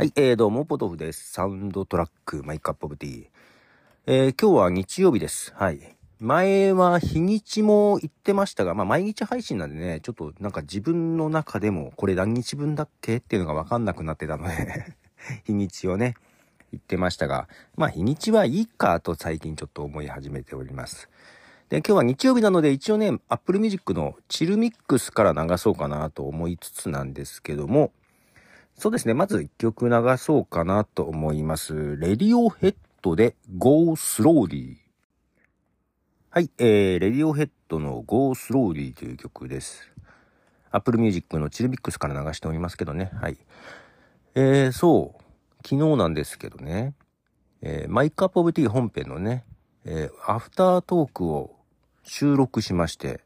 はい、えー、どうも、ポトフです。サウンドトラック、 My Cup of Tea。えー、今日は日曜日です。はい。前は日にちも言ってましたが、まあ毎日配信なんでね、ちょっとなんか自分の中でもこれ何日分だっけ？っていうのがわかんなくなってたので、日にちをね、言ってましたが、まあ日にちはいいかと最近ちょっと思い始めております。で、今日は日曜日なので一応ね、Apple Music のチルミックスから流そうかなと思いつつなんですけども、そうですね。まず一曲流そうかなと思います。レディオヘッドで Go Slowly。はい。えー、レディオヘッドの Go Slowly という曲です。Apple Music のチルミックスから流しておりますけどね。はい。えー、そう。昨日なんですけどね。えー、マイクアップオブティ本編のね、えー、アフタートークを収録しまして、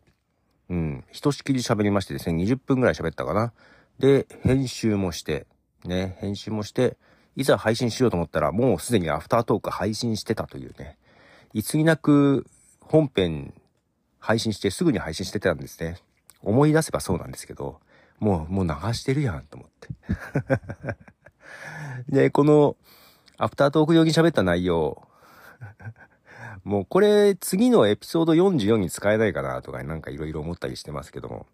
うん、ひとしきり喋りましてですね、20分ぐらい喋ったかな。で、編集もして、ね、編集もして、いざ配信しようと思ったら、もうすでにアフタートーク配信してたというね、いつになく本編配信してすぐに配信してたんですね。思い出せばそうなんですけど、もう、もう流してるやんと思って。で、この、アフタートーク用に喋った内容、もうこれ次のエピソード44に使えないかなとかなんかいろいろ思ったりしてますけども。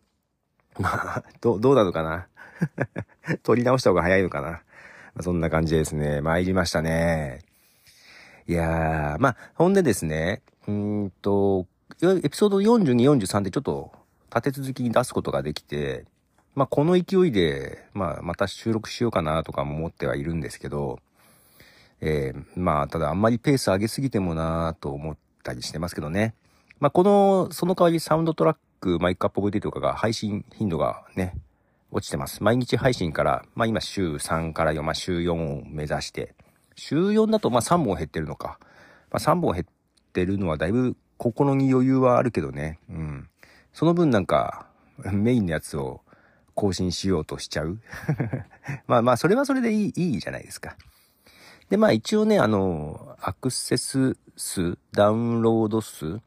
まあ、ど、どうなのかな？取り直した方が早いのかな、まあ、そんな感じですね。参りましたね。いやー、まあ、ほんでですね、うんと、エピソード42、43でちょっと立て続きに出すことができて、まあ、この勢いで、まあ、また収録しようかなとかも思ってはいるんですけど、えー、まあ、ただあんまりペース上げすぎてもなと思ったりしてますけどね。まあ、この、その代わりサウンドトラック、 My Cup of Tea とかが配信頻度がね、落ちてます。毎日配信から、まあ今週3から4、まあ週4を目指して、週4だとまあ3本減ってるのか。まあ3本減ってるのはだいぶ心に余裕はあるけどね。うん。その分なんか、メインのやつを更新しようとしちゃう。まあまあ、それはそれでいい、いいじゃないですか。で、まあ一応ね、あの、アクセス数、ダウンロード数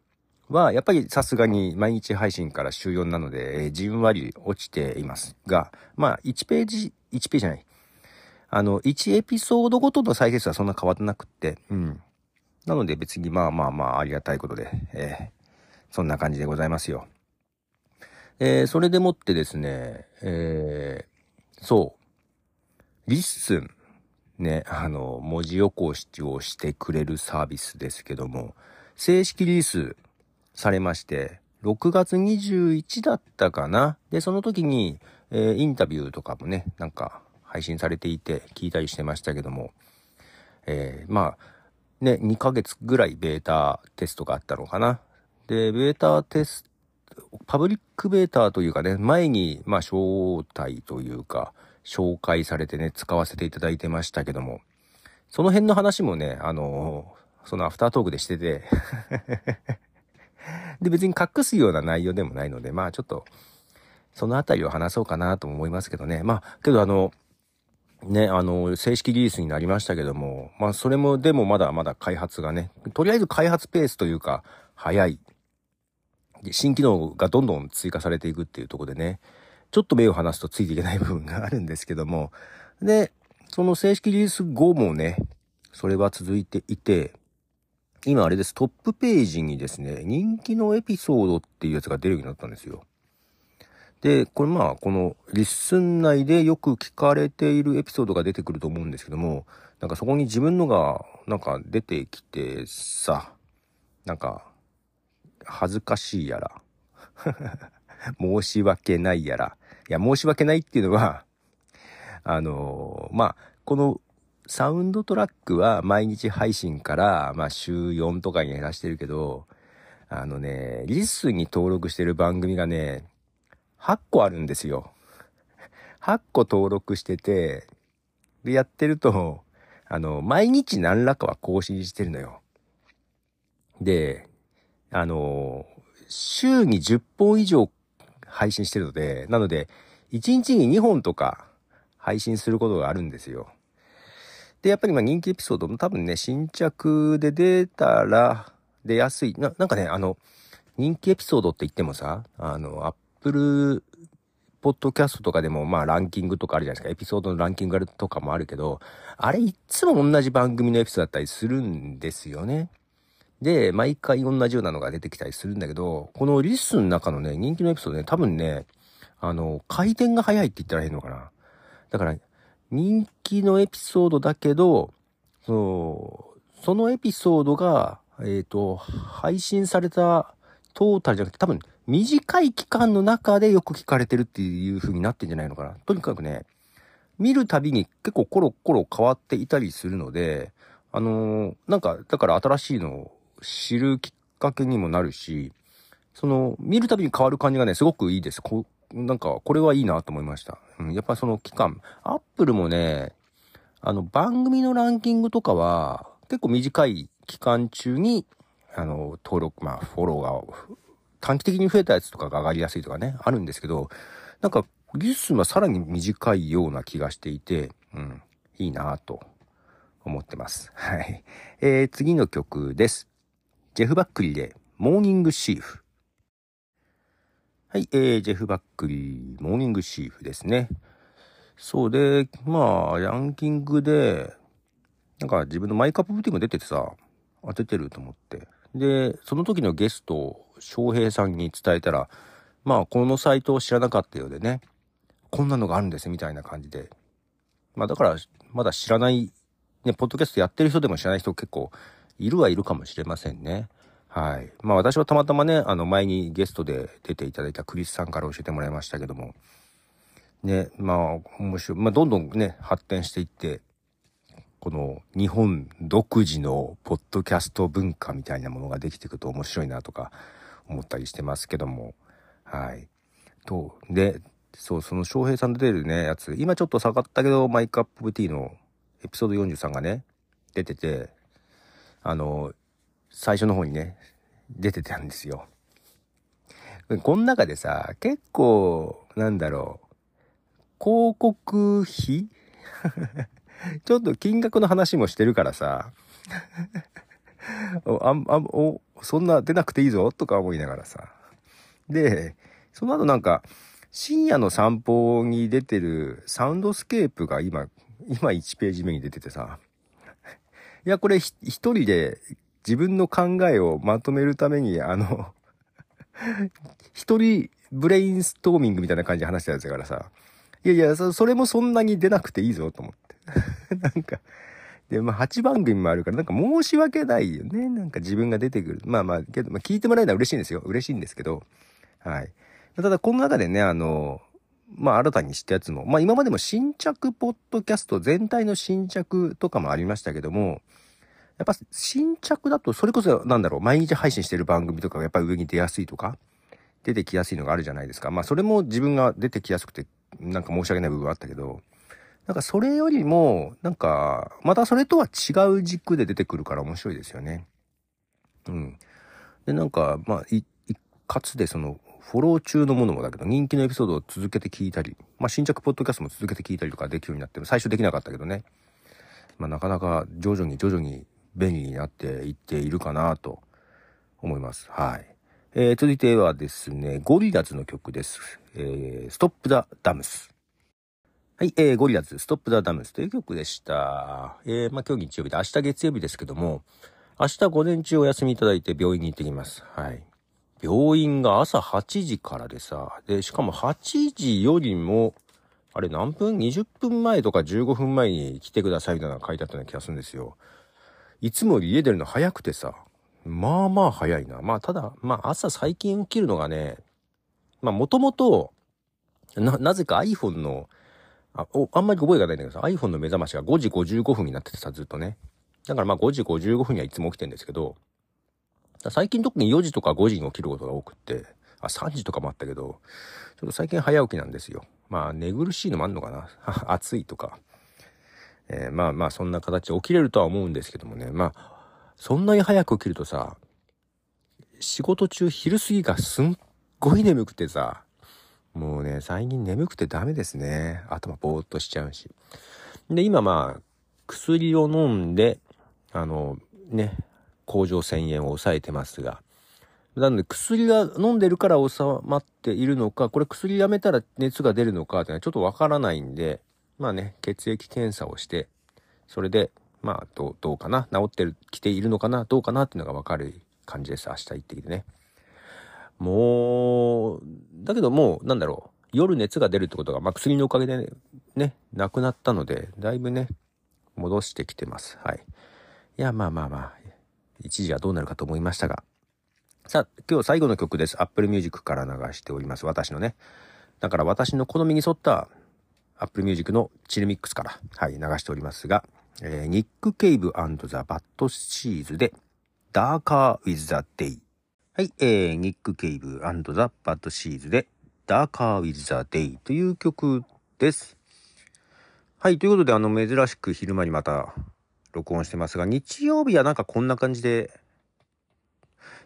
は、やっぱりさすがに毎日配信から週4なので、えー、じんわり落ちていますが、まあ1ページ、1ページじゃない。あの、1エピソードごとの再生数はそんな変わってなくって、うん。なので別にまあまあまあありがたいことで、えー、そんな感じでございますよ。えー、それでもってですね、えー、そう、 LISTEN。ね、あの、文字起こしをしてくれるサービスですけども、正式リリースされまして、6月21だったかな。で、その時に、えー、インタビューとかもね、なんか配信されていて聞いたりしてましたけども、えー、まあ、ね、2ヶ月ぐらいベータテストがあったのかな。で、ベータテスト、パブリックベータというかね、前に、まあ、招待というか、紹介されてね、使わせていただいてましたけども、その辺の話もね、あのー、そのアフタートークでしててで、別に隠すような内容でもないので、まあちょっと、そのあたりを話そうかなと思いますけどね。まあ、けどあの、ね、あの、正式リリースになりましたけども、まあそれも、でもまだまだ開発がね、とりあえず開発ペースというか、早い。新機能がどんどん追加されていくっていうところでね、ちょっと目を離すとついていけない部分があるんですけども、で、その正式リリース後もね、それは続いていて、今あれです、トップページにですね、人気のエピソードっていうやつが出るようになったんですよ。で、これまあ、このリッスン内でよく聞かれているエピソードが出てくると思うんですけども、なんかそこに自分のがなんか出てきてさ、なんか、恥ずかしいやら、申し訳ないやら、いや、申し訳ないっていうのは、あのー、まあ、このサウンドトラックは毎日配信から、まあ、週4とかに減らしてるけど、あのね、リスに登録してる番組がね、8個あるんですよ。8個登録してて、で、やってると、あの、毎日何らかは更新してるのよ。で、あの、週に10本以上配信してるので、なので、1日に2本とか配信することがあるんですよ。で、やっぱりまあ人気エピソードも多分ね、新着で出たら出やすい。な、なんかね、あの、人気エピソードって言ってもさ、あの、Apple ポッドキャストとかでも、まあ、ランキングとかあるじゃないですか。エピソードのランキングとかもあるけど、あれ、いつも同じ番組のエピソードだったりするんですよね。で、毎回同じようなのが出てきたりするんだけど、このリスの中のね、人気のエピソードね、多分ね、あの、回転が早いって言ったらいいのかな。だから、人気のエピソードだけど、その、そのエピソードが、えっ、ー、と、配信されたトータルじゃなくて、多分、短い期間の中でよく聞かれてるっていう風になってんじゃないのかな。とにかくね、見るたびに結構コロコロ変わっていたりするので、あのー、なんか、だから新しいのを知るきっかけにもなるし、その、見るたびに変わる感じがね、すごくいいです。こなんか、これはいいなと思いました。うん、やっぱその期間、アップルもね、あの、番組のランキングとかは、結構短い期間中に、あの、登録、まあ、フォローが短期的に増えたやつとかが上がりやすいとかね、あるんですけど、なんか、技術数はさらに短いような気がしていて、うん、いいなと思ってます。はい。えー、次の曲です。ジェフ・バックリで、モーニングシーフ。はい、えー、ジェフ・バックリー、 Morning Theft ですね。そうで、まあ、ランキングで、なんか自分のマイカップブティも出ててさ、当ててると思って。で、その時のゲストを、翔平さんに伝えたら、まあ、このサイトを知らなかったようでね、こんなのがあるんですみたいな感じで。まあ、だから、まだ知らない、ね、ポッドキャストやってる人でも知らない人結構いるはいるかもしれませんね。はい。まあ私はたまたまね、あの前にゲストで出ていただいたクリスさんから教えてもらいましたけども、ね、まあ面白い。まあどんどんね、発展していって、この日本独自のポッドキャスト文化みたいなものができていくと面白いなとか思ったりしてますけども。はい。と、で、そう、その翔平さん出るね、やつ、今ちょっと下がったけど、マイクアップブティーのエピソード43がね、出てて、あの、最初の方にね、出てたんですよ。この中でさ、結構、なんだろう、広告費？ちょっと金額の話もしてるからさ、あ、あ、お、そんな出なくていいぞとか思いながらさ。で、その後なんか、深夜の散歩に出てるサウンドスケープが今、今1ページ目に出ててさ。いや、これ一人で自分の考えをまとめるために、あの 一人ブレインストーミングみたいな感じで話したやつだからさ。いやいや、それもそんなに出なくていいぞと思って。なんか、で、まあ、8番組もあるから、なんか申し訳ないよね。なんか自分が出てくる。まあまあ、けど、まあ、聞いてもらえるのは嬉しいんですよ。嬉しいんですけど。はい。ただ、この中でね、あの、まあ、新たに知ったやつも、まあ、今までも新着ポッドキャスト全体の新着とかもありましたけども、やっぱ新着だと、それこそなんだろう、毎日配信してる番組とかがやっぱり上に出やすいとか、出てきやすいのがあるじゃないですか。まあそれも自分が出てきやすくて、なんか申し訳ない部分はあったけど、なんかそれよりも、なんか、またそれとは違う軸で出てくるから面白いですよね。うん。で、なんか、まあ、い、かつでその、フォロー中のものもだけど、人気のエピソードを続けて聞いたり、まあ、新着ポッドキャストも続けて聞いたりとかできるようになって。最初できなかったけどね。まあ、なかなか徐々に徐々に便利になっていっているかなと思います。はい。えー、続いてはですね、ゴリラズの曲です。えー、ストップ・ザ・ダムス。はい、えー、ゴリラズ、ストップ・ザ・ダムスという曲でした。えー、まあ、今日日曜日で、明日月曜日ですけども、明日午前中お休みいただいて病院に行ってきます。はい。病院が朝8時からでさ、で、しかも8時よりも、あれ何分 ?20 分前とか15分前に来てくださいみたいなの書いてあったような気がするんですよ。いつもより家出るの早くてさ、まあまあ早いな。まあただ、まあ朝最近起きるのがね、まあもともと、な、なぜか iPhone の、あ、お、あんまり覚えがないんだけどさ、iPhone の目覚ましが5時55分になっててさ、ずっとね。だからまあ5時55分にはいつも起きてんですけど、最近特に4時とか5時に起きることが多くって、あ、3時とかもあったけど、ちょっと最近早起きなんですよ。まあ寝苦しいのもあんのかな。暑いとか。えー、まあまあそんな形で起きれるとは思うんですけどもね。まあ、そんなに早く起きるとさ、仕事中昼過ぎがすんごい眠くてさ、もうね、最近眠くてダメですね。頭ぼーっとしちゃうし。で、今まあ、薬を飲んで、あの、ね、甲状腺炎を抑えてますが、なので薬が飲んでるから収まっているのか、これ薬やめたら熱が出るのかってのはちょっとわからないんで、まあね、血液検査をして、それで、まあ、どう、どうかな治ってる、来ているのかなどうかなっていうのがわかる感じです。明日行ってきてね。もう、だけどもう、なんだろう。夜熱が出るってことが、まあ、薬のおかげでね、ね、なくなったので、だいぶね、戻してきてます。はい。いや、まあまあまあ、一時はどうなるかと思いましたが。さあ、今日最後の曲です。Apple Music から流しております。私のね。だから私の好みに沿った Apple Music のチルミックスから、はい、流しておりますが、えー、ニック・ケイブ・ザ・バッド・シーズで、 Darker with the Day。はい、えー、ニック・ケイブ・ザ・バッド・シーズで、 Darker with the Day という曲です。はい、ということで、あの、珍しく昼間にまた録音してますが、日曜日はなんかこんな感じで、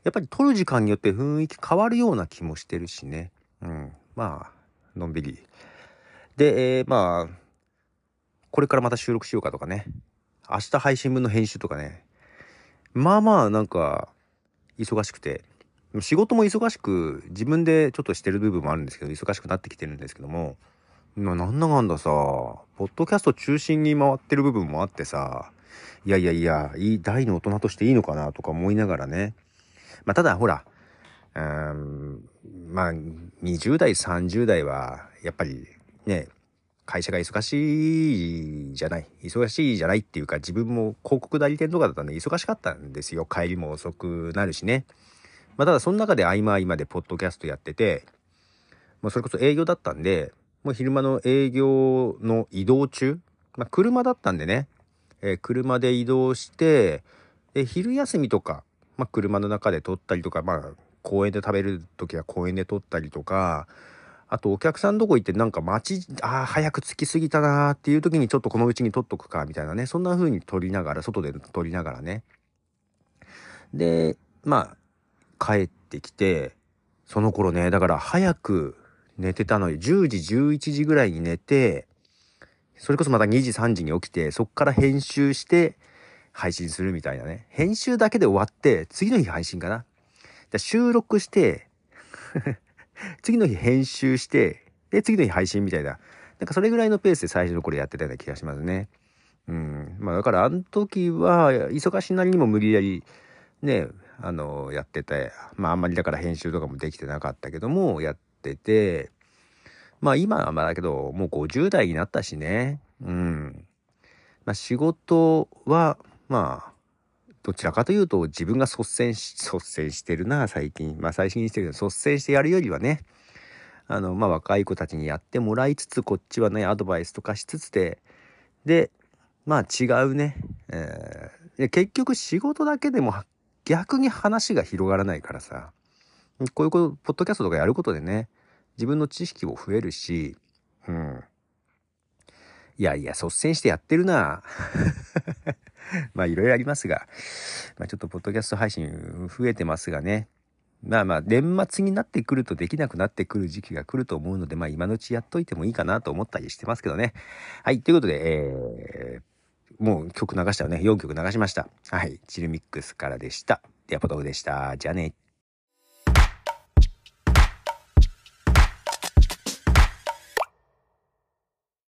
やっぱり撮る時間によって雰囲気変わるような気もしてるしね。うん。まあ、のんびり。で、えー、まあ、これからまた収録しようかとかね。明日配信分の編集とかね。まあまあ、なんか、忙しくて。仕事も忙しく、自分でちょっとしてる部分もあるんですけど、忙しくなってきてるんですけども、今なんだかんださ、ポッドキャスト中心に回ってる部分もあってさ、いやいやいや、いい、大の大人としていいのかなとか思いながらね。まあ、ただほら、うん、まあ、20代、30代は、やっぱりね、会社が忙しいじゃない。忙しいじゃないっていうか、自分も広告代理店とかだったんで忙しかったんですよ。帰りも遅くなるしね。まあ、ただその中で合間合間でポッドキャストやってて、もうそれこそ営業だったんで、もう昼間の営業の移動中、まあ、車だったんでね、えー、車で移動して、で、昼休みとか、まあ、車の中で撮ったりとか、まあ、公園で食べる時は公園で撮ったりとか、あとお客さんどこ行ってなんか待ち、ああ、早く着きすぎたなーっていう時にちょっとこのうちに撮っとくか、みたいなね。そんな風に撮りながら、外で撮りながらね。で、まあ、帰ってきて、その頃ね、だから早く寝てたのに、10時、11時ぐらいに寝て、それこそまた2時、3時に起きて、そっから編集して、配信するみたいなね。編集だけで終わって、次の日配信かな。収録して次の日編集して、で、次の日配信みたいな。なんかそれぐらいのペースで最初の頃やってたような気がしますね。うん。まあだからあの時は、忙しなりにも無理やり、ね、あの、やってて、まああんまりだから編集とかもできてなかったけども、やってて、まあ今はまあだけど、もう50代になったしね。うん。まあ仕事は、まあ、どちらかというと自分が率先し、率先してるな、最近。まあ最近にしてるけど、率先してやるよりはね、あの、まあ若い子たちにやってもらいつつ、こっちはね、アドバイスとかしつつで、で、まあ違うね、えー、結局仕事だけでも逆に話が広がらないからさ、こういうこと、ポッドキャストとかやることでね、自分の知識も増えるし、うん。いやいや、率先してやってるな。まあいろいろありますが、まあちょっとポッドキャスト配信増えてますがね。まあまあ年末になってくるとできなくなってくる時期が来ると思うので、まあ今のうちやっといてもいいかなと思ったりしてますけどね。はい、ということで、えー、もう曲流したよね。4曲流しました。はい、チルミックスからでした。ではポトフでした。じゃあね。